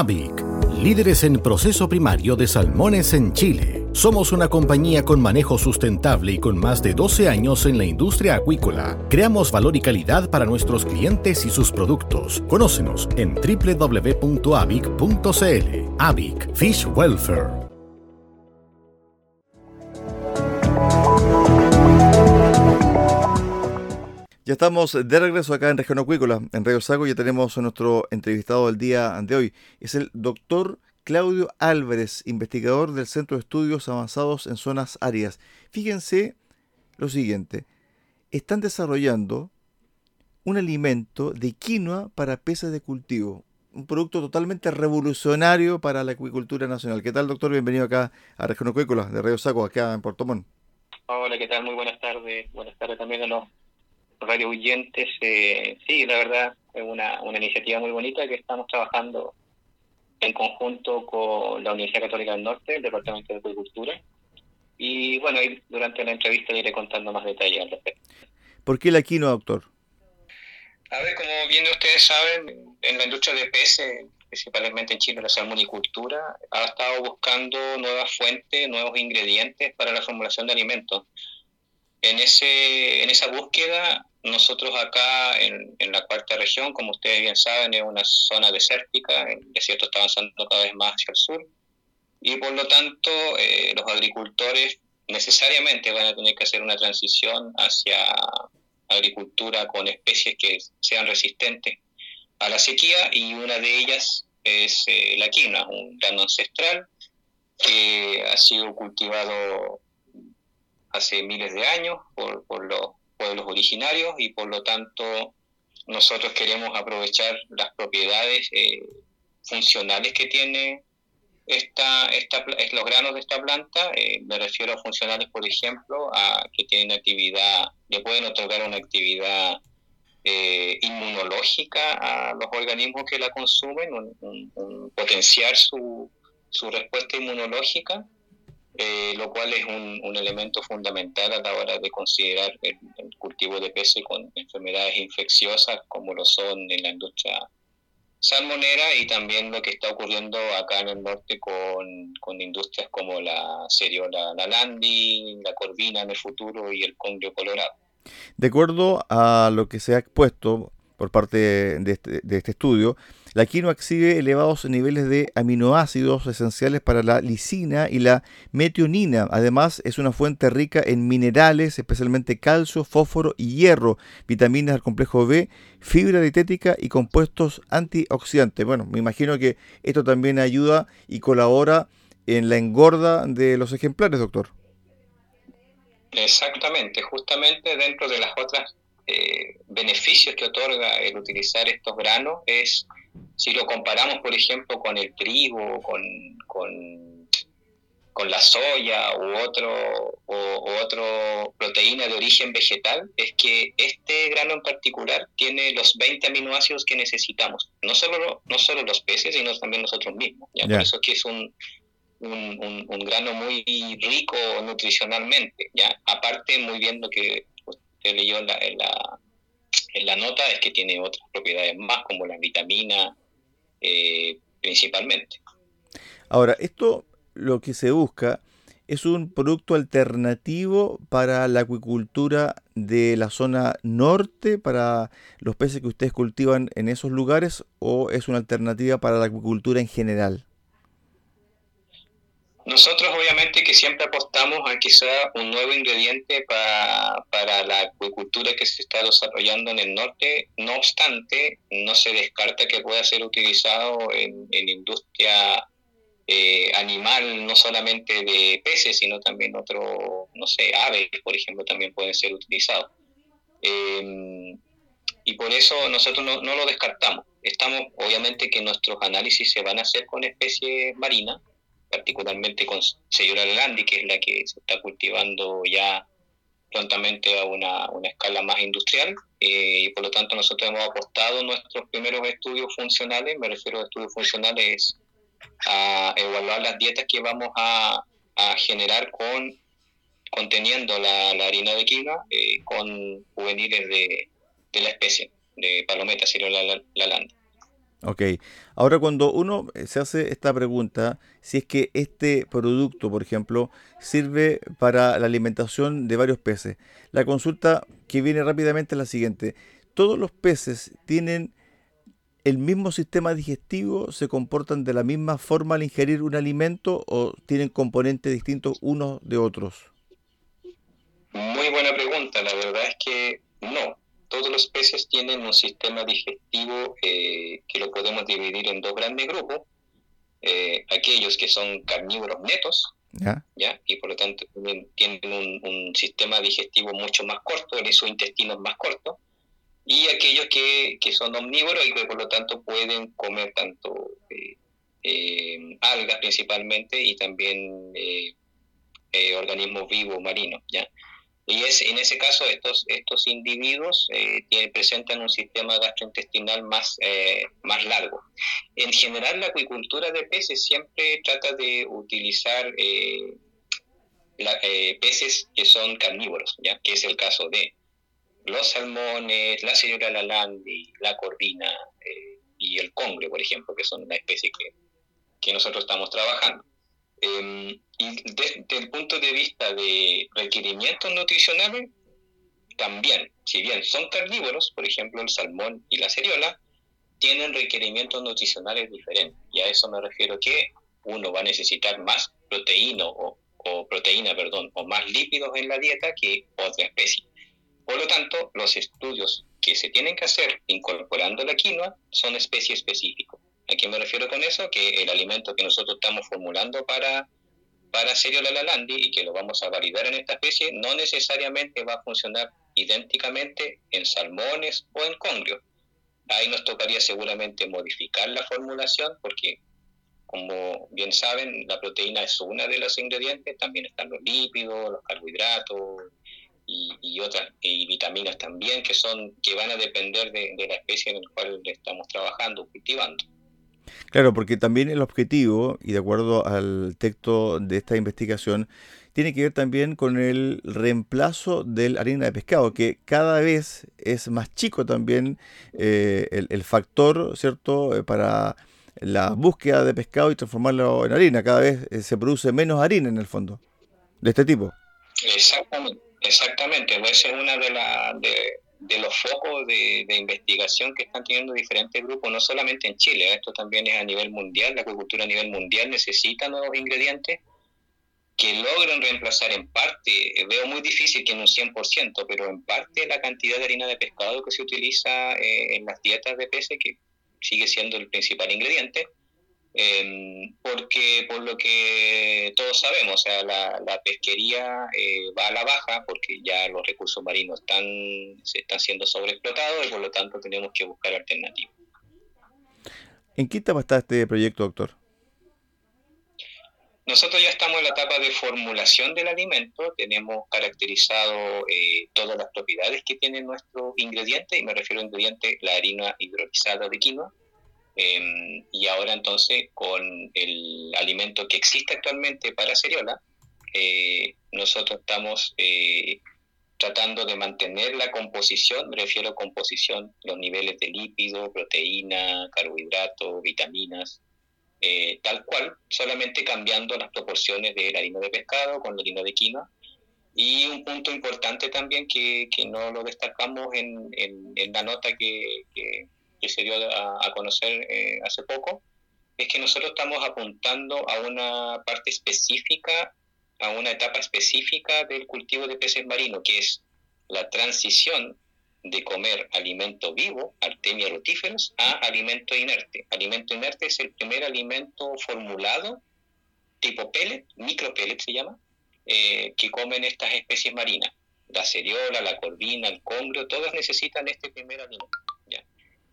AVIC, líderes en proceso primario de salmones en Chile. Somos una compañía con manejo sustentable y con más de 12 años en la industria acuícola. Creamos valor y calidad para nuestros clientes y sus productos. Conócenos en www.avic.cl. AVIC Fish Welfare. Ya estamos de regreso acá en Región Acuícola, en Radio Sago. Ya tenemos a nuestro entrevistado del día de hoy. Es el doctor Claudio Álvarez, investigador del Centro de Estudios Avanzados en Zonas Áridas. Fíjense lo siguiente. Están desarrollando un alimento de quinoa para peces de cultivo. Un producto totalmente revolucionario para la acuicultura nacional. ¿Qué tal, doctor? Bienvenido acá a Región Acuícola de Radio Sago, acá en Puerto Montt. Hola, ¿qué tal? Muy buenas tardes. Buenas tardes también a los radio oyentes, eh, sí, la verdad es una, una iniciativa muy bonita que estamos trabajando en conjunto con la Universidad Católica del Norte, el Departamento de Agricultura. Y bueno, ahí durante la entrevista iré contando más detalles al respecto. ¿Por qué la quinoa, doctor? A ver, como bien ustedes saben, en la industria de peces, principalmente en Chile, la salmonicultura, ha estado buscando nuevas fuentes, nuevos ingredientes para la formulación de alimentos. En, ese, en esa búsqueda nosotros acá en, la cuarta región, como ustedes bien saben, es una zona desértica, el desierto está avanzando cada vez más hacia el sur, y por lo tanto eh, los agricultores necesariamente van a tener que hacer una transición hacia agricultura con especies que sean resistentes a la sequía, y una de ellas es eh, la quina, un grano ancestral que ha sido cultivado hace miles de años por, por los pueblos originarios y por lo tanto nosotros queremos aprovechar las propiedades eh, funcionales que tiene esta, esta, los granos de esta planta. Eh, me refiero a funcionales, por ejemplo, a que tienen actividad, le pueden otorgar una actividad eh, inmunológica a los organismos que la consumen, potenciar su, su respuesta inmunológica eh, lo cual es un, elemento fundamental a la hora de considerar el, cultivo de peces con enfermedades infecciosas como lo son en la industria salmonera y también lo que está ocurriendo acá en el norte con, industrias como la seriola, la landi, la corvina en el futuro y el congrio colorado. De acuerdo a lo que se ha expuesto por parte de este, de este estudio, la quinoa exhibe elevados niveles de aminoácidos esenciales para la lisina y la metionina. Además, es una fuente rica en minerales, especialmente calcio, fósforo y hierro, vitaminas del complejo B, fibra dietética y compuestos antioxidantes. Bueno, me imagino que esto también ayuda y colabora en la engorda de los ejemplares, doctor. Exactamente, justamente dentro de las otras eh, beneficios que otorga el utilizar estos granos es si lo comparamos, por ejemplo, con el trigo, con, con con la soya u otro o, otro proteína de origen vegetal es que este grano en particular tiene los 20 aminoácidos que necesitamos. No solo, no solo los peces, sino también nosotros mismos. Por eso es que es un, un, un, grano muy rico nutricionalmente. ¿ya? Aparte, muy bien lo que usted leyó en la, en la, en la nota, es que tiene otras propiedades más, como la vitamina eh, principalmente. Ahora, esto lo que se busca es un producto alternativo para la acuicultura de la zona norte, para los peces que ustedes cultivan en esos lugares, o es una alternativa para la acuicultura en general? Nosotros obviamente que siempre apostamos a sea un nuevo ingrediente para, para la acuicultura que se está desarrollando en el norte, no obstante, no se descarta que pueda ser utilizado en, en industria eh, animal, no solamente de peces, sino también otro, no sé, aves, por ejemplo, también pueden ser utilizados. Em, y por eso nosotros no, no, lo descartamos. Estamos, obviamente, que nuestros análisis se van a hacer con especies marinas, particularmente con Seyura landi, que es la que se está cultivando ya prontamente a una, una escala más industrial, eh, y por lo tanto nosotros hemos apostado nuestros primeros estudios funcionales, me refiero a estudios funcionales a evaluar las dietas que vamos a, a generar con conteniendo la, la harina de quinoa eh, con juveniles de, de, la especie, de palometa la, la landa. Ok, ahora cuando uno eh, se hace esta pregunta, si es que este producto, por ejemplo, sirve para la alimentación de varios peces, la consulta que viene rápidamente es la siguiente. ¿Todos los peces tienen el mismo sistema digestivo, se comportan de la misma forma al ingerir un alimento o tienen componentes distintos unos de otros? Muy buena pregunta, la verdad es que no todos los peces tienen un sistema digestivo eh, que lo podemos dividir en dos grandes grupos. Eh, aquellos que son carnívoros netos, ¿Ya? y por lo tanto tienen un, sistema digestivo mucho más corto, su intestino es más corto, y aquellos que, que, son omnívoros y que por lo tanto pueden comer tanto eh, algas principalmente y también organismos vivos marinos. ¿ya? Y es, en ese caso estos, estos individuos eh, presentan un sistema gastrointestinal más, eh, más largo. En general la acuicultura de peces siempre trata de utilizar eh, peces que son carnívoros, ¿ya? que es el caso de los salmones, la señora lalandi, la corvina y el congre, por ejemplo, que son una especie que, que nosotros estamos trabajando. Em, y desde el punto de vista de requerimientos nutricionales, también, si bien son carnívoros, por ejemplo el salmón y la ceriola, tienen requerimientos nutricionales diferentes. Y a eso me refiero que uno va a necesitar más proteína o, o proteína, perdón, o más lípidos en la dieta que otra especie. Por lo tanto, los estudios que se tienen que hacer incorporando la quinoa son especie específicos. ¿A qué me refiero con eso? Que el alimento que nosotros estamos formulando para, para la Lalandi y que lo vamos a validar en esta especie no necesariamente va a funcionar idénticamente en salmones o en congrios. Ahí nos tocaría seguramente modificar la formulación porque, como bien saben, la proteína es una de los ingredientes, también están los lípidos, los carbohidratos y, otras y vitaminas también que son que van a depender de, de la especie en la cual estamos trabajando, cultivando. Claro, porque también el objetivo, y de acuerdo al texto de esta investigación, tiene que ver también con el reemplazo de la harina de pescado, que cada vez es más chico también eh, el, factor, ¿cierto?, eh, para la búsqueda de pescado y transformarlo en harina. Cada vez eh, se produce menos harina en el fondo, de este tipo. Exactamente, exactamente. Esa es una de las de los focos de, investigación que están teniendo diferentes grupos, no solamente en Chile, ¿eh? esto también es a nivel mundial, la acuicultura a nivel mundial necesita nuevos ingredientes que logren reemplazar en parte, eh, veo muy difícil que en un 100%, pero en parte la cantidad de harina de pescado que se utiliza eh, en las dietas de peces, que sigue siendo el principal ingrediente, eh, porque por lo que todos sabemos, o sea, la, pesquería eh, va a la baja porque ya los recursos marinos están, se están siendo sobreexplotados y por lo tanto tenemos que buscar alternativas. ¿En qué etapa está este proyecto, doctor? Nosotros ya estamos en la etapa de formulación del alimento, tenemos caracterizado eh, todas las propiedades que tiene nuestro ingrediente, y me refiero a ingrediente, la harina hidrolizada de quinoa, em, y ahora entonces con el alimento que existe actualmente para ceriola, eh, nosotros estamos eh, tratando de mantener la composición, me refiero a composición, los niveles de lípido, proteína, carbohidratos, vitaminas, eh, tal cual, solamente cambiando las proporciones de la harina de pescado con la harina de quinoa. Y un punto importante también que, que no lo destacamos en, en, la nota que, que, se dio a, conocer eh, hace poco, es que nosotros estamos apuntando a una parte específica, a una etapa específica del cultivo de peces marinos, que es la transición de comer alimento vivo, artemia rotíferos, a alimento inerte. Alimento inerte es el primer alimento formulado, tipo pellet, micropellet se llama, eh, que comen estas especies marinas. La ceriola, la corvina, el congrio, todas necesitan este primer alimento.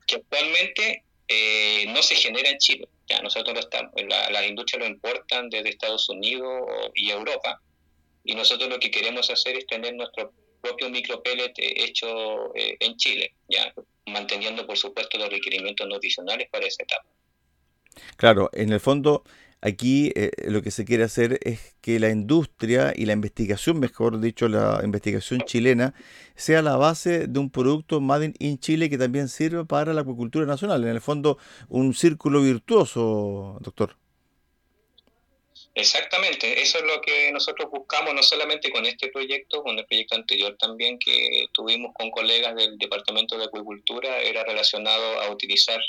Que actualmente eh, no se genera en Chile. Ya nosotros lo estamos, la, las industrias lo importan desde Estados Unidos y Europa, y nosotros lo que queremos hacer es tener nuestro propio micropellet hecho eh, en Chile, ya manteniendo por supuesto los requerimientos nutricionales para esa etapa. Claro, en el fondo aquí eh, lo que se quiere hacer es que la industria y la investigación, mejor dicho, la investigación chilena, sea la base de un producto Made in Chile que también sirva para la acuicultura nacional. En el fondo, un círculo virtuoso, doctor. Exactamente, eso es lo que nosotros buscamos, no solamente con este proyecto, con el proyecto anterior también que tuvimos con colegas del Departamento de Acuicultura, era relacionado a utilizar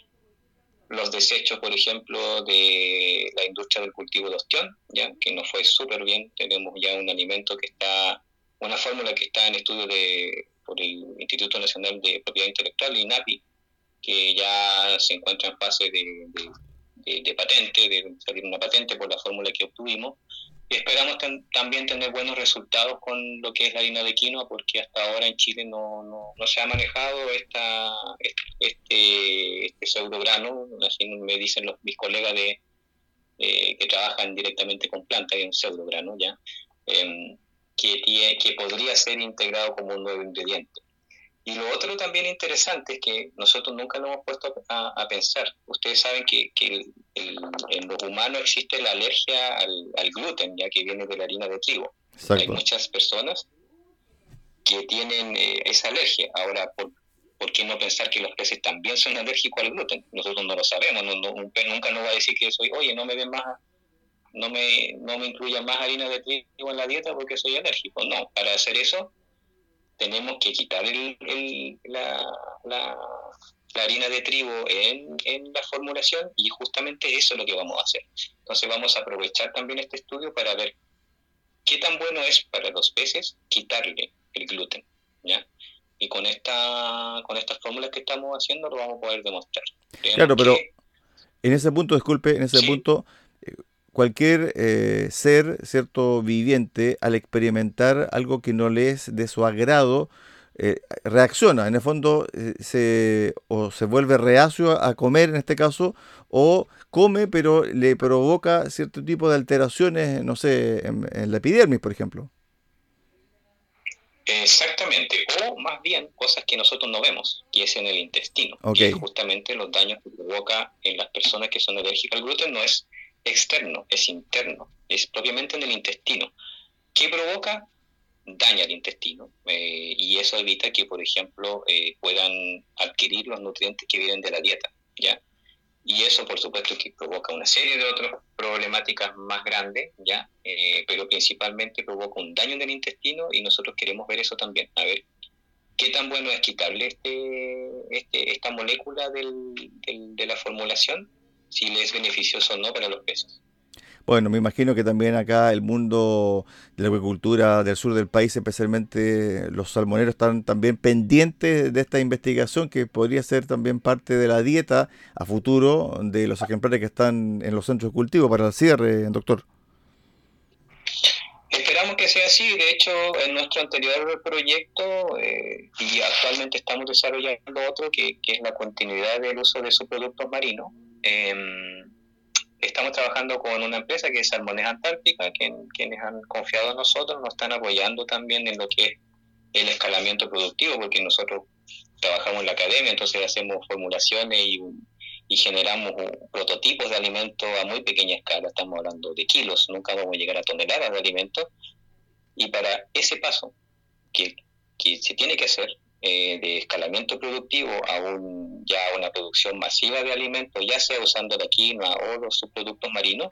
los desechos, por ejemplo, de la industria del cultivo de ostión, ya que nos fue súper bien, tenemos ya un alimento que está, una fórmula que está en estudio de, por el Instituto Nacional de Propiedad Intelectual, INAPI, que ya se encuentra en fase de de, patente, de salir una patente por la fórmula que obtuvimos. Y esperamos también tener buenos resultados con lo que es la harina de quinoa, porque hasta ahora en Chile no, no, se ha manejado esta, este, este pseudograno, así me dicen los, mis colegas de, eh, que trabajan directamente con plantas, un pseudograno ya, em, que, que podría ser integrado como un nuevo ingrediente. Y lo otro también interesante es que nosotros nunca lo hemos puesto a, pensar. Ustedes saben que, en los humanos existe la alergia al, gluten, ya que viene de la harina de trigo. Hay muchas personas que tienen eh, esa alergia. Ahora, ¿por, qué no pensar que los peces también son alérgicos al gluten? Nosotros no lo sabemos. un pez nunca nos va a decir que soy, oye, no me den más, no me, no me incluyan más harina de trigo en la dieta porque soy alérgico. No, para hacer eso tenemos que quitar la, la, harina de trigo en, en, la formulación y justamente eso es lo que vamos a hacer. Entonces vamos a aprovechar también este estudio para ver qué tan bueno es para los peces quitarle el gluten, ¿ya? Y con esta con estas fórmulas que estamos haciendo lo vamos a poder demostrar. claro, pero en ese punto, disculpe, en ese punto cualquier eh, ser, cierto viviente, al experimentar algo que no le es de su agrado, eh, reacciona. En el fondo eh, se, o se vuelve reacio a comer en este caso, o come pero le provoca cierto tipo de alteraciones, no sé, en, la epidermis, por ejemplo. Exactamente, o más bien cosas que nosotros no vemos, que es en el intestino. Y justamente los daños que provoca en las personas que son alérgicas al gluten no es externo, es interno, es propiamente en el intestino. ¿Qué provoca? Daña el intestino eh, y eso evita que, por ejemplo, eh, puedan adquirir los nutrientes que vienen de la dieta, ¿ya? Y eso, por supuesto, que provoca una serie de otras problemáticas más grandes, ¿ya? Eh, pero principalmente provoca un daño en el intestino y nosotros queremos ver eso también, a ver qué tan bueno es quitarle este, este esta molécula de la formulación si le es beneficioso o no para los peces. Bueno, me imagino que también acá el mundo de la agricultura del sur del país, especialmente los salmoneros, están también pendientes de esta investigación que podría ser también parte de la dieta a futuro de los ejemplares que están en los centros de cultivo para el cierre, doctor. Esperamos que sea así. De hecho, en nuestro anterior proyecto, eh, y actualmente estamos desarrollando otro, que, que es la continuidad del uso de subproductos marinos, Em, estamos trabajando con una empresa que es Salmones Antártica, que, quienes han confiado en nosotros, nos están apoyando también en lo que es el escalamiento productivo, porque nosotros trabajamos en la academia, entonces hacemos formulaciones y, generamos prototipos de alimentos a muy pequeña escala, estamos hablando de kilos, nunca vamos a llegar a toneladas de alimentos, y para ese paso que, que se tiene que hacer eh, de escalamiento productivo a un, ya una producción masiva de alimentos, ya sea usando la quinoa o los subproductos marinos,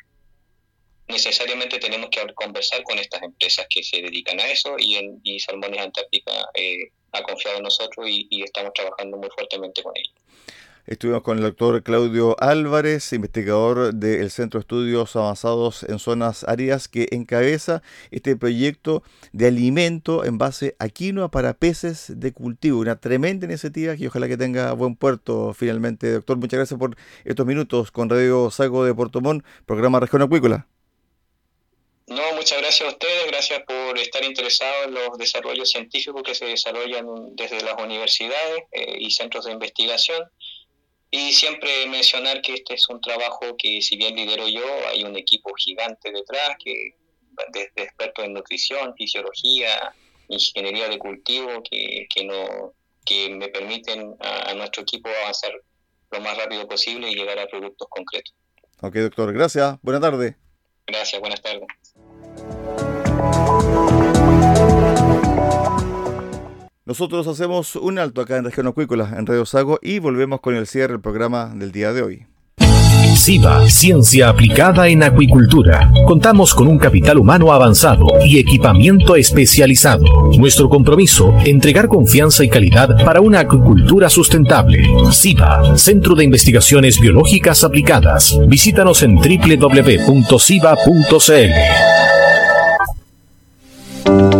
necesariamente tenemos que conversar con estas empresas que se dedican a eso y, en, y Salmones Antártica eh, ha confiado en nosotros y, y estamos trabajando muy fuertemente con ellos. Estuvimos con el doctor Claudio Álvarez, investigador del Centro de Estudios Avanzados en Zonas Áridas, que encabeza este proyecto de alimento en base a quinoa para peces de cultivo. Una tremenda iniciativa que ojalá que tenga buen puerto finalmente. Doctor, muchas gracias por estos minutos con Radio Sago de Portomón, programa Región Acuícola. No, muchas gracias a ustedes, gracias por estar interesados en los desarrollos científicos que se desarrollan desde las universidades eh, y centros de investigación. Y siempre mencionar que este es un trabajo que si bien lidero yo, hay un equipo gigante detrás, que desde expertos en nutrición, fisiología, ingeniería de cultivo, que, que, no, que me permiten a, a nuestro equipo avanzar lo más rápido posible y llegar a productos concretos. Ok, doctor, gracias. Buenas tardes. Gracias, buenas tardes. Nosotros hacemos un alto acá en Región Acuícola, en Radio Sago, y volvemos con el cierre del programa del día de hoy. SIVA, Ciencia Aplicada en Acuicultura. Contamos con un capital humano avanzado y equipamiento especializado. Nuestro compromiso, entregar confianza y calidad para una acuicultura sustentable. SIVA, Centro de Investigaciones Biológicas Aplicadas. Visítanos en www.siva.cl.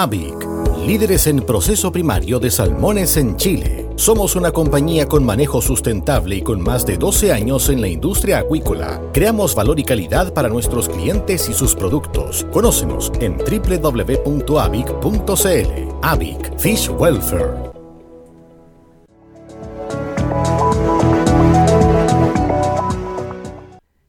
AVIC, líderes en proceso primario de salmones en Chile. Somos una compañía con manejo sustentable y con más de 12 años en la industria acuícola. Creamos valor y calidad para nuestros clientes y sus productos. Conócenos en www.avic.cl. AVIC Fish Welfare.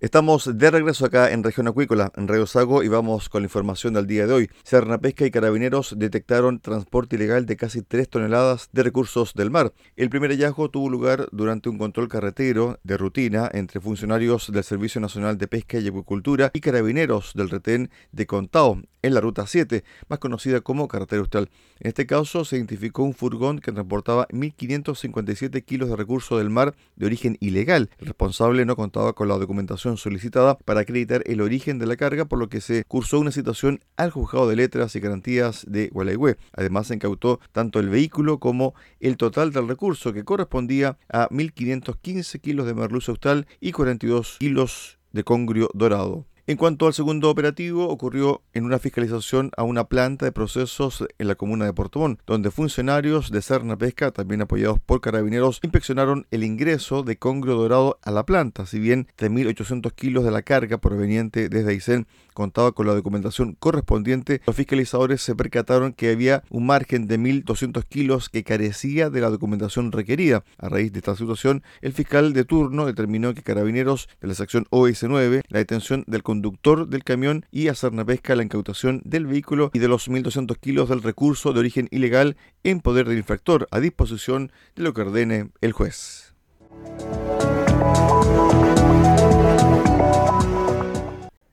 Estamos de regreso acá en Región Acuícola, en Radio Sago, y vamos con la información del día de hoy. Serna Pesca y Carabineros detectaron transporte ilegal de casi 3 toneladas de recursos del mar. El primer hallazgo tuvo lugar durante un control carretero de rutina entre funcionarios del Servicio Nacional de Pesca y Acuicultura y carabineros del retén de Contao, en la Ruta 7, más conocida como Carretera Austral. En este caso se identificó un furgón que transportaba 1.557 kilos de recursos del mar de origen ilegal. El responsable no contaba con la documentación solicitada para acreditar el origen de la carga, por lo que se cursó una situación al juzgado de letras y garantías de Gualeguay. Además se incautó tanto el vehículo como el total del recurso, que correspondía a 1.515 kilos de merluza austral y 42 kilos de congrio dorado. En cuanto al segundo operativo, ocurrió en una fiscalización a una planta de procesos en la comuna de Portomón, donde funcionarios de Serna Pesca, también apoyados por carabineros, inspeccionaron el ingreso de congrio dorado a la planta, si bien 3.800 kilos de la carga proveniente desde Aysén contaba con la documentación correspondiente, los fiscalizadores se percataron que había un margen de 1.200 kilos que carecía de la documentación requerida. A raíz de esta situación, el fiscal de turno determinó que carabineros de la sección OS9, la detención del conductor del camión y a Pesca la incautación del vehículo y de los 1.200 kilos del recurso de origen ilegal en poder del infractor a disposición de lo que ordene el juez.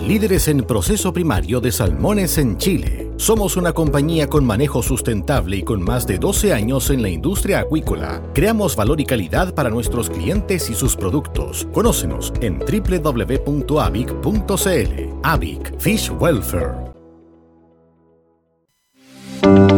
líderes en proceso primario de salmones en Chile. Somos una compañía con manejo sustentable y con más de 12 años en la industria acuícola. Creamos valor y calidad para nuestros clientes y sus productos. Conócenos en www.avic.cl. Avic Fish Welfare.